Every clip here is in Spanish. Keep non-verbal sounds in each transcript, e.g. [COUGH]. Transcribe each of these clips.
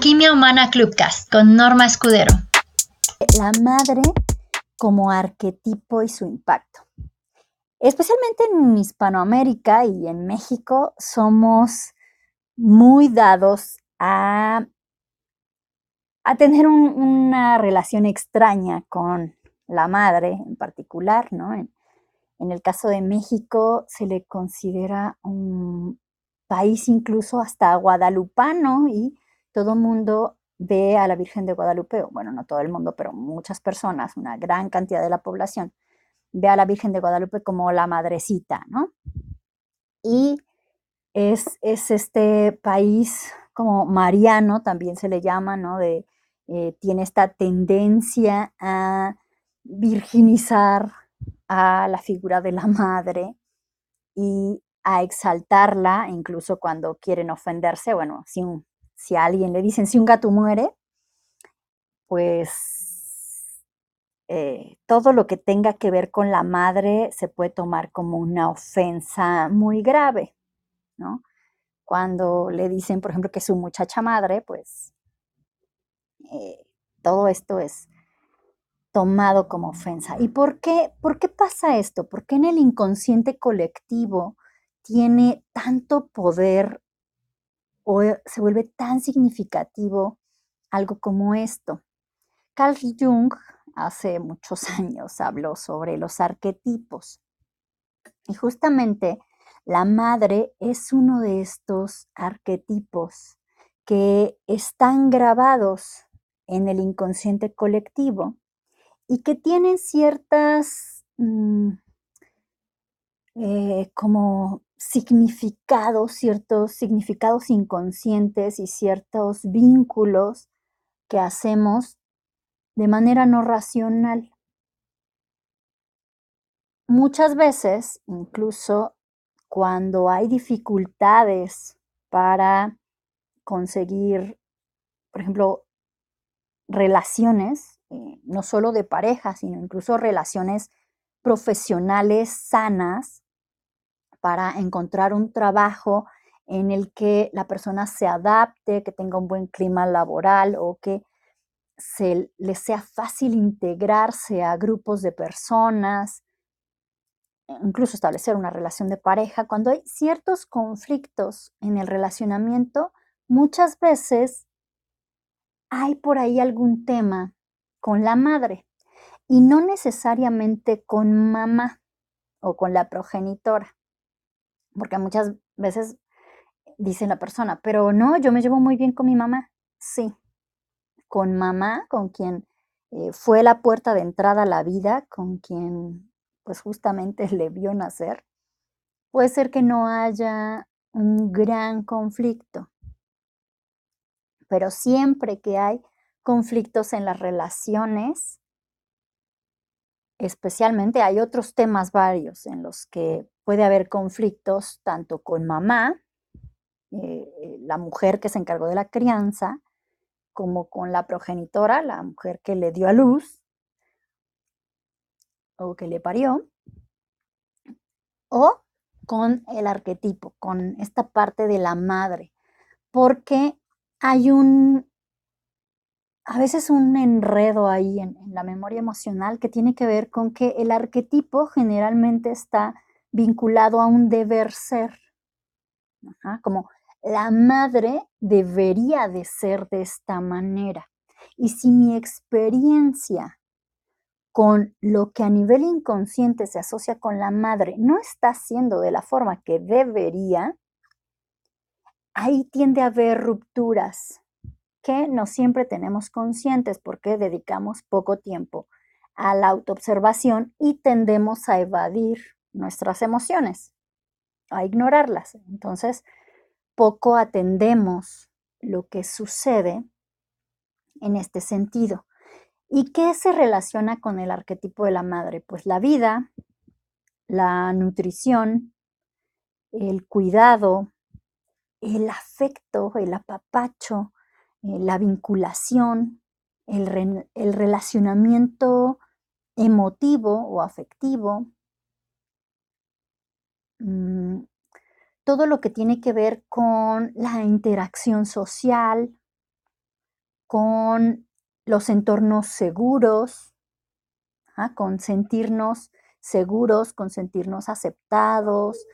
Alquimia Humana Clubcast con Norma Escudero. La madre como arquetipo y su impacto. Especialmente en Hispanoamérica y en México somos muy dados a, a tener una relación extraña con la madre en particular, ¿no? En, en el caso de México se le considera un país incluso hasta guadalupano y todo mundo ve a la Virgen de Guadalupe, bueno, no todo el mundo, pero muchas personas, una gran cantidad de la población, ve a la Virgen de Guadalupe como la madrecita, ¿no? Y es, es este país como mariano, también se le llama, ¿no? De, eh, tiene esta tendencia a virginizar a la figura de la madre y a exaltarla, incluso cuando quieren ofenderse, bueno, si un si a alguien le dicen si un gato muere, pues eh, todo lo que tenga que ver con la madre se puede tomar como una ofensa muy grave, ¿no? Cuando le dicen, por ejemplo, que su muchacha madre, pues eh, todo esto es tomado como ofensa. ¿Y por qué, por qué pasa esto? ¿Por qué en el inconsciente colectivo tiene tanto poder o eh, se vuelve tan significativo algo como esto. Carl Jung hace muchos [LAUGHS] años habló sobre los arquetipos y justamente la madre es uno de estos arquetipos que están grabados en el inconsciente colectivo y que tienen ciertas mm, eh, como significados, ciertos significados inconscientes y ciertos vínculos que hacemos de manera no racional. Muchas veces, incluso cuando hay dificultades para conseguir, por ejemplo, relaciones, eh, no solo de pareja, sino incluso relaciones profesionales sanas, para encontrar un trabajo en el que la persona se adapte, que tenga un buen clima laboral o que se le sea fácil integrarse a grupos de personas, incluso establecer una relación de pareja. Cuando hay ciertos conflictos en el relacionamiento, muchas veces hay por ahí algún tema con la madre y no necesariamente con mamá o con la progenitora porque muchas veces dice la persona, pero no, yo me llevo muy bien con mi mamá. Sí, con mamá, con quien eh, fue la puerta de entrada a la vida, con quien pues justamente [LAUGHS] le vio nacer, puede ser que no haya un gran conflicto. Pero siempre que hay conflictos en las relaciones, especialmente hay otros temas varios en los que puede haber conflictos tanto con mamá, eh, la mujer que se encargó de la crianza, como con la progenitora, la mujer que le dio a luz o que le parió, o con el arquetipo, con esta parte de la madre, porque hay un, a veces un enredo ahí en, la memoria emocional que tiene que ver con que el arquetipo generalmente está vinculado a un deber ser, como la madre debería de ser de esta manera. Y si mi experiencia con lo que a nivel inconsciente se asocia con la madre no está siendo de la forma que debería, ahí tiende a haber rupturas que no siempre tenemos conscientes porque dedicamos poco tiempo a la autoobservación y tendemos a evadir nuestras emociones, a ignorarlas. Entonces, poco atendemos lo que sucede en este sentido. ¿Y qué se relaciona con el arquetipo de la madre? Pues la vida, la nutrición, el cuidado, el afecto, el apapacho, eh, la vinculación, el, el relacionamiento emotivo o afectivo, Mm, todo lo que tiene que ver con la interacción social, con los entornos seguros, ¿ah? con sentirnos seguros, con sentirnos aceptados,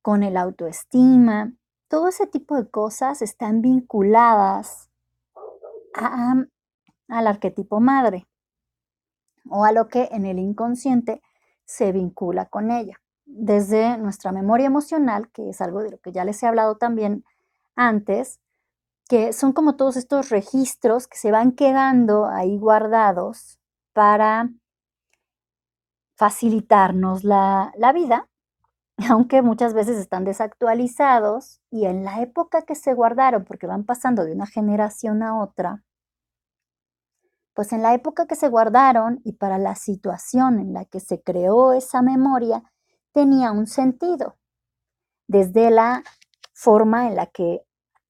con el autoestima. Todo ese tipo de cosas están vinculadas al arquetipo madre o a lo que en el inconsciente se vincula con ella. Desde nuestra memoria emocional, que es algo de lo que ya les he hablado también antes, que son como todos estos registros que se van quedando ahí guardados para facilitarnos la, la vida, [LAUGHS] aunque muchas veces están desactualizados y en la época que se guardaron, porque van pasando de una generación a otra, pues en la época que se guardaron y para la situación en la que se creó esa memoria, tenía un sentido, desde la forma en la que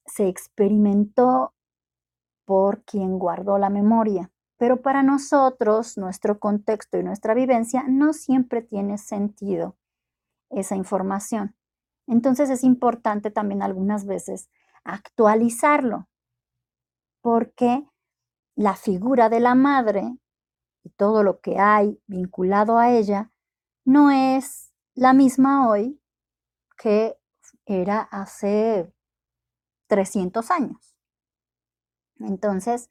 se experimentó por quien guardó la memoria. Pero para nosotros, nuestro contexto y nuestra vivencia no siempre tiene sentido esa información. Entonces es importante también algunas veces actualizarlo, porque la figura de la madre y todo lo que hay vinculado a ella no es la misma hoy que era hace 300 años. Entonces,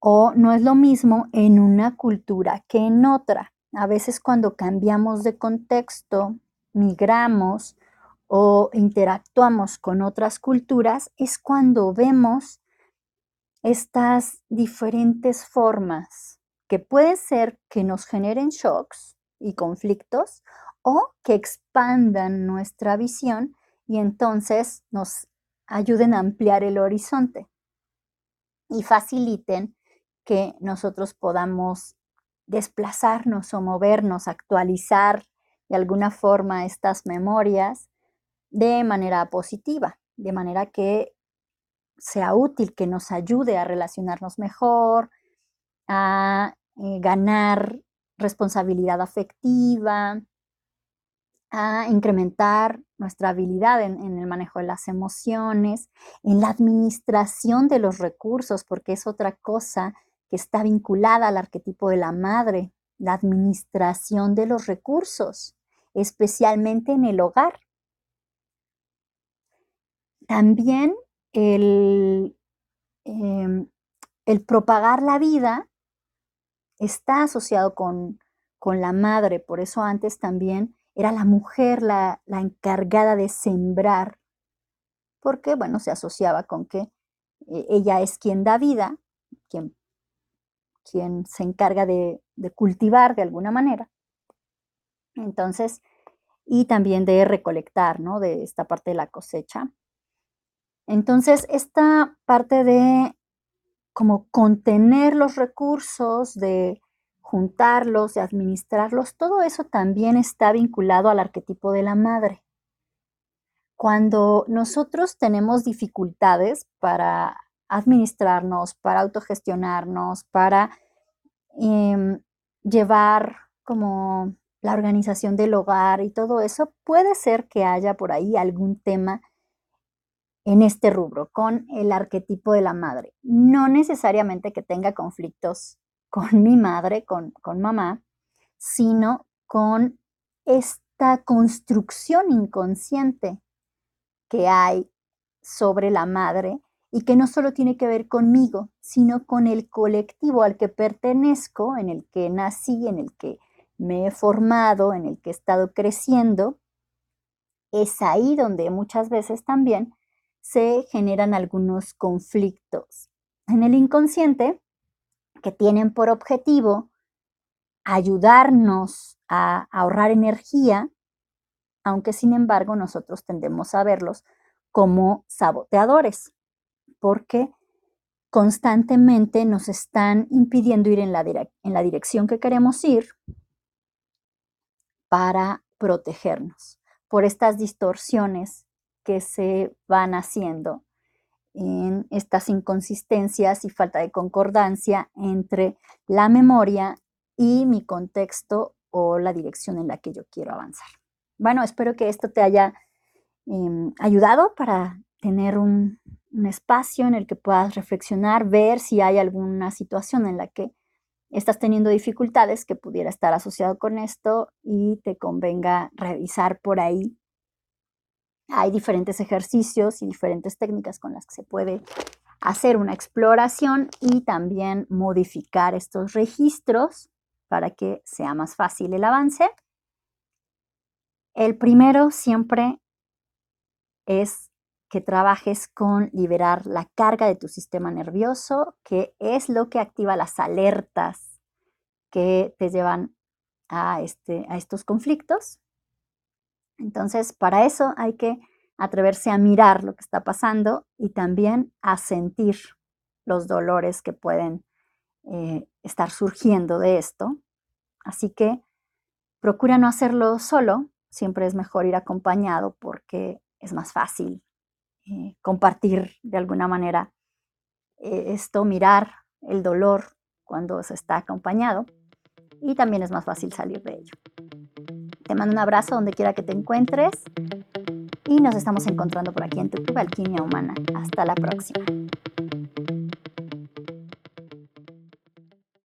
o no es lo mismo en una cultura que en otra. A veces cuando cambiamos de contexto, migramos o interactuamos con otras culturas, es cuando vemos estas diferentes formas que pueden ser que nos generen shocks y conflictos o que expandan nuestra visión y entonces nos ayuden a ampliar el horizonte y faciliten que nosotros podamos desplazarnos o movernos, actualizar de alguna forma estas memorias de manera positiva, de manera que sea útil, que nos ayude a relacionarnos mejor, a eh, ganar responsabilidad afectiva, a incrementar nuestra habilidad en, en, el manejo de las emociones, en la administración de los recursos, porque es otra cosa que está vinculada al arquetipo de la madre, la administración de los recursos, especialmente en el hogar. También el, em, propagar la vida está asociado con, con, la madre, por eso antes también era la mujer la, la, encargada de sembrar, porque, bueno, se asociaba con que eh, ella es quien da vida, quien, quien se encarga de, cultivar de alguna manera. Entonces, y también de recolectar, ¿no? De esta parte de la cosecha. Entonces, esta parte de como contener los recursos, de juntarlos, de administrarlos, todo eso también está vinculado al arquetipo de la madre. Cuando nosotros tenemos dificultades para administrarnos, para autogestionarnos, para em, llevar como la organización del hogar y todo eso, puede ser que haya por ahí algún tema en este rubro, con el arquetipo de la madre. No necesariamente que tenga conflictos con mi madre, con, con mamá, sino con esta construcción inconsciente que hay sobre la madre y que no solo tiene que ver conmigo, sino con el colectivo al que pertenezco, en el que nací, en el que me he formado, en el que he estado creciendo. Es ahí donde muchas veces también se generan algunos conflictos en el inconsciente que tienen por objetivo ayudarnos a ahorrar energía, aunque sin embargo nosotros tendemos a verlos como saboteadores, porque constantemente nos están impidiendo ir en la, en la dirección que queremos ir para protegernos por estas distorsiones que se van haciendo en estas inconsistencias y falta de concordancia entre la memoria y mi contexto o la dirección en la que yo quiero avanzar. Bueno, espero que esto te haya em, ayudado para tener un, un espacio en el que puedas reflexionar, ver si hay alguna situación en la que estás teniendo dificultades que pudiera estar asociado con esto y te convenga revisar por ahí. Hay diferentes ejercicios y diferentes técnicas con las que se puede hacer una exploración y también modificar estos registros para que sea más fácil el avance. El primero siempre es que trabajes con liberar la carga de tu sistema nervioso, que es lo que activa las alertas que te llevan a, este, a estos conflictos. Entonces, para eso hay que atreverse a mirar lo que está pasando y también a sentir los dolores que pueden eh, estar surgiendo de esto. Así que procura no hacerlo solo, siempre es mejor ir acompañado porque es más fácil eh, compartir de alguna manera eh, esto, mirar el dolor cuando se está acompañado y también es más fácil salir de ello. Te mando un abrazo donde quiera que te encuentres y nos estamos encontrando por aquí en tu Club Alquimia Humana. Hasta la próxima.